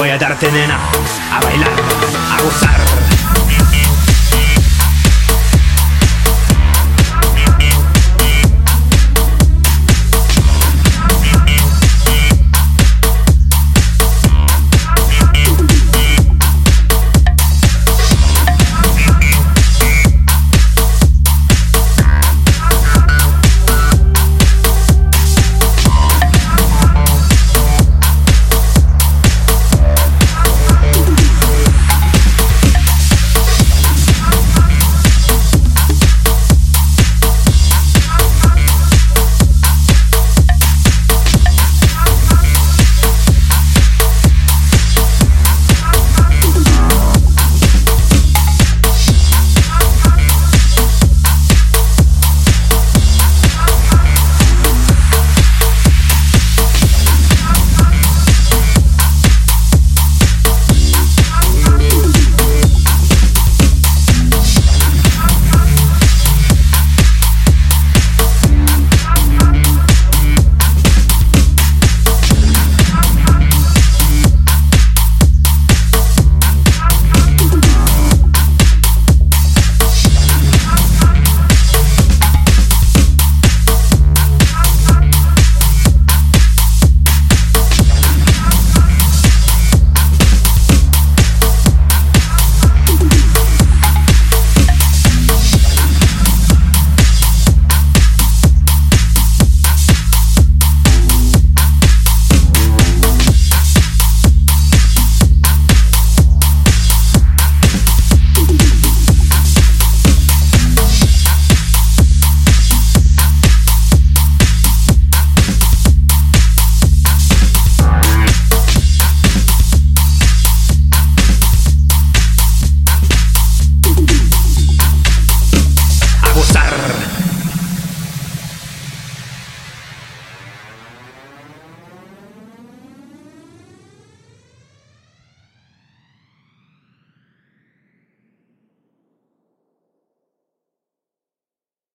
voy a darte nena a bailar, a gozar.